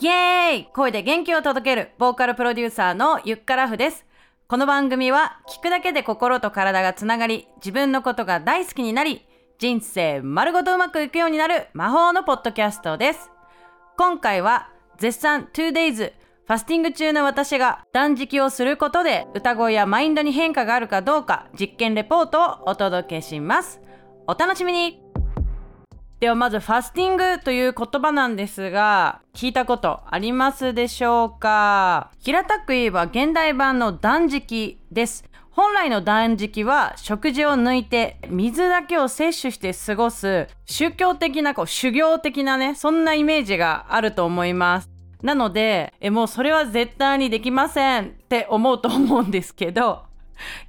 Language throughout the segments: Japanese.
イエーイ声で元気を届けるボーカルプロデューサーのゆっからふです。この番組は聞くだけで心と体がつながり、自分のことが大好きになり、人生丸ごとうまくいくようになる魔法のポッドキャストです。今回は絶賛 2days ファスティング中の私が断食をすることで歌声やマインドに変化があるかどうか実験レポートをお届けします。お楽しみにではまずファスティングという言葉なんですが聞いたことありますでしょうか？平たく言えば現代版の断食です。本来の断食は食事を抜いて水だけを摂取して過ごす宗教的なこう修行的なねそんなイメージがあると思います。なのでえもうそれは絶対にできませんって思うと思うんですけど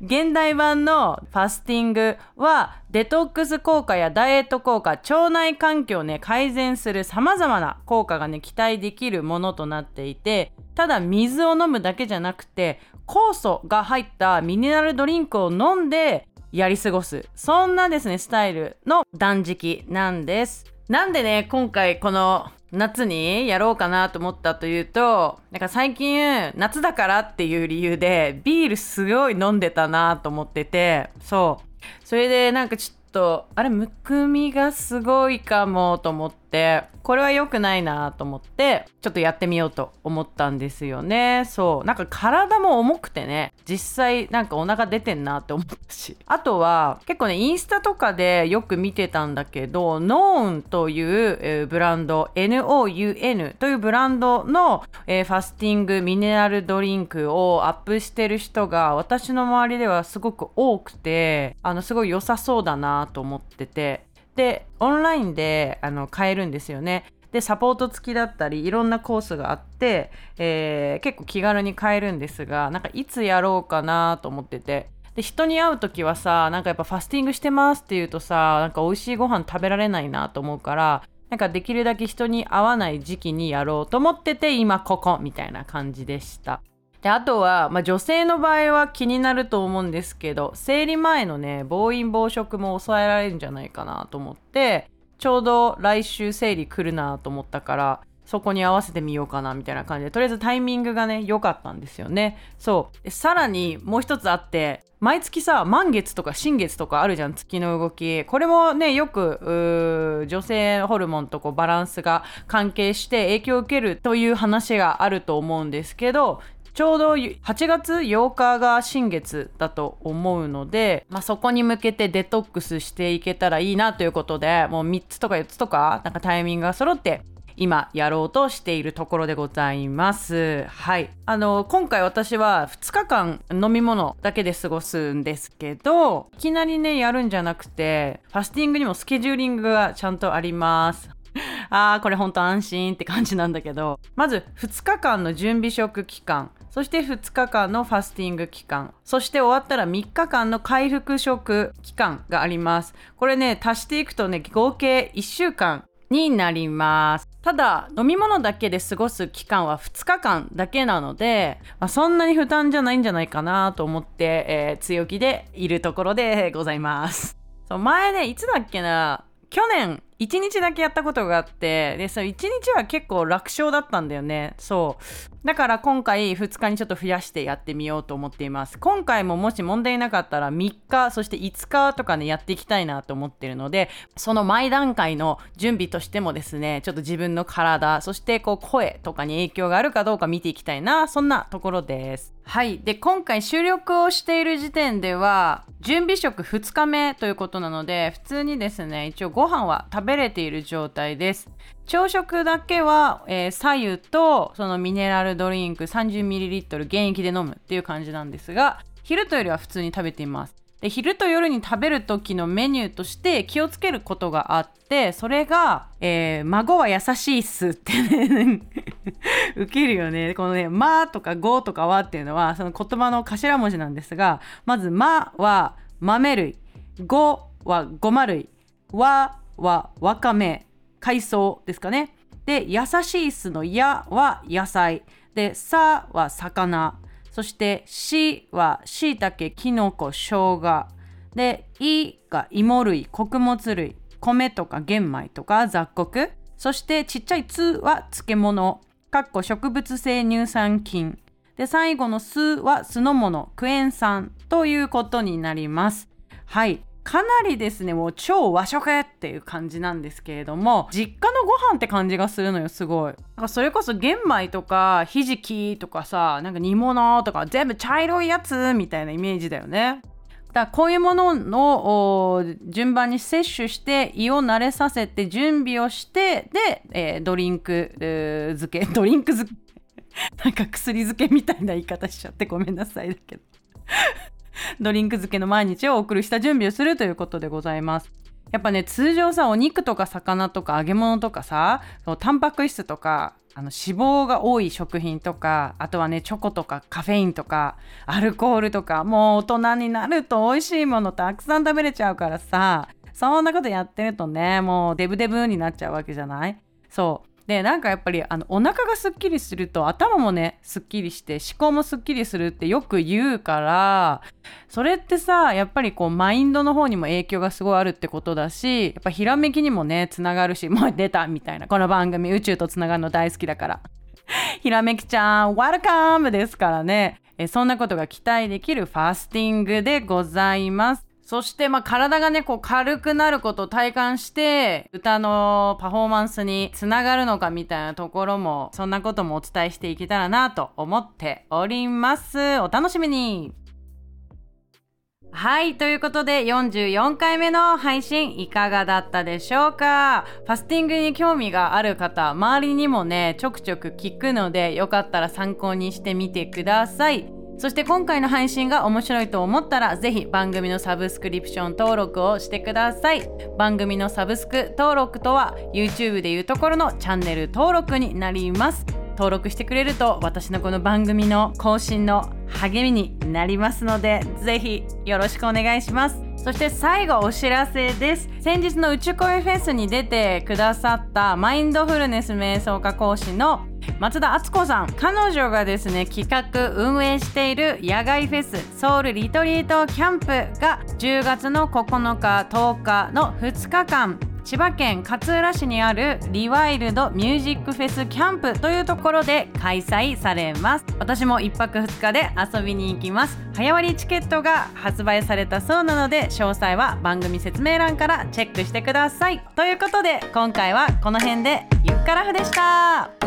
現代版のファスティングはデトックス効果やダイエット効果腸内環境をね改善するさまざまな効果がね期待できるものとなっていてただ水を飲むだけじゃなくて酵素が入ったミネラルドリンクを飲んでやり過ごす。そんなですねスタイルの断食なんです。なんでね今回この夏にやろうかなと思ったというとなんか最近夏だからっていう理由でビールすごい飲んでたなと思っててそう。それでなんかちょっとあれむくみがすごいかもと思ってこれは良くないなと思ってちょっとやってみようと思ったんですよね。そう。なんか体も重くてね実際なんかお腹出てんなって思ったし。あとは結構ねインスタとかでよく見てたんだけどノーンという、えーブランド NOUN というブランドの、えーファスティングミネラルドリンクをアップしてる人が私の周りではすごく多くてあのすごい良さそうだなと思ってて。でオンラインであの買えるんですよねでサポート付きだったりいろんなコースがあって、えー結構気軽に買えるんですがなんかいつやろうかなと思っててで人に会う時はさなんかやっぱファスティングしてますって言うとさなんか美味しいご飯食べられないなと思うからなんかできるだけ人に会わない時期にやろうと思ってて今ここみたいな感じでした。であとは、まあ、女性の場合は気になると思うんですけど生理前のね暴飲暴食も抑えられるんじゃないかなと思ってちょうど来週生理来るなと思ったからそこに合わせてみようかなみたいな感じでとりあえずタイミングがね良かったんですよね。そう。さらにもう一つあって毎月さ満月とか新月とかあるじゃん月の動き。これもねよく女性ホルモンとこうバランスが関係して影響を受けるという話があると思うんですけどちょうど8月8日が新月だと思うので、まあ、そこに向けてデトックスしていけたらいいなということでもう3つとか4つとかなんかタイミングが揃って今やろうとしているところでございます。はい。あの、今回私は2日間飲み物だけで過ごすんですけど、いきなりね、やるんじゃなくて、ファスティングにもスケジューリングがちゃんとあります。あーこれほんと安心って感じなんだけど。まず2日間の準備食期間。そして2日間のファスティング期間。そして終わったら3日間の回復食期間があります。これね足していくとね合計1週間になります。ただ飲み物だけで過ごす期間は2日間だけなので、まあ、そんなに負担じゃないんじゃないかなと思って、えー強気でいるところでございます。そう前ねいつだっけな去年1日だけやったことがあってでその1日は結構楽勝だったんだよね。そう。だから今回2日にちょっと増やしてやってみようと思っています。今回ももし問題なかったら3日そして5日とかねやっていきたいなと思ってるのでその前段階の準備としてもですねちょっと自分の体そしてこう声とかに影響があるかどうか見ていきたいなそんなところです。はい。で今回収録をしている時点では準備食2日目ということなので普通にですね一応ご飯は食べべれている状態です。朝食だけは、えー、左右とそのミネラルドリンク 30ml 現役で飲むっていう感じなんですが昼と夜は普通に食べています。で昼と夜に食べる時のメニューとして気をつけることがあってそれが、えー孫は優しいっすってね ウケるよね。このね「ま」とか「ご」とか「は」っていうのはその言葉の頭文字なんですがまず「ま」は豆類「ご」はごま類「わ」はわかめ海藻ですかね。で優しいっすの「や」は野菜。で「さ」は魚。そして「し」はしいたけきのこ生姜。で「い」が芋類穀物類米とか玄米とか雑穀。そしてちっちゃい「つ」は漬物。かっこ植物性乳酸菌。で最後の酢は酢の物クエン酸ということになります。はい。かなりですねもう超和食っていう感じなんですけれども実家のご飯って感じがするのよすごい。なんかそれこそ玄米とかひじきとかさなんか煮物とか全部茶色いやつみたいなイメージだよね。だからこういうものの順番に摂取して胃を慣れさせて準備をしてで、えー、ドリンク漬け ドリンク漬け。なんか薬漬けみたいな言い方しちゃってごめんなさいだけど。ドリンク漬けの毎日を送るした準備をするということでございます。やっぱね通常さお肉とか魚とか揚げ物とかさタンパク質とかあの脂肪が多い食品とかあとはねチョコとかカフェインとかアルコールとかもう大人になると美味しいものたくさん食べれちゃうからさそんなことやってるとねもうデブデブになっちゃうわけじゃない？そうでなんかやっぱりあのお腹がすっきりすると頭もねすっきりして思考もすっきりするってよく言うからそれってさやっぱりこうマインドの方にも影響がすごいあるってことだしやっぱひらめきにもねつながるしもう出たみたいなこの番組宇宙とつながるの大好きだから。ひらめきちゃん Welcome! ですからね。えそんなことが期待できるファスティングでございます。そしてまあ体がねこう軽くなることを体感して歌のパフォーマンスにつながるのかみたいなところもそんなこともお伝えしていけたらなと思っております。お楽しみに。はいということで44回目の配信いかがだったでしょうか？ファスティングに興味がある方周りにもねちょくちょく聞くのでよかったら参考にしてみてください。そして今回の配信が面白いと思ったらぜひ番組のサブスクリプション登録をしてください。番組のサブスク登録とは YouTube でいうところのチャンネル登録になります。登録してくれると私のこの番組の更新の励みになりますのでぜひよろしくお願いします。そして最後お知らせです。先日の宇宙恋フェスに出てくださったマインドフルネス瞑想家講師の松田敦子さん彼女がですね企画運営している野外フェスソウルリトリートキャンプが10月の9日10日の2日間千葉県勝浦市にあるリワイルドミュージックフェスキャンプというところで開催されます。私も1泊2日で遊びに行きます。早割チケットが発売されたそうなので詳細は番組説明欄からチェックしてください。ということで今回はこの辺でゆっからふでした。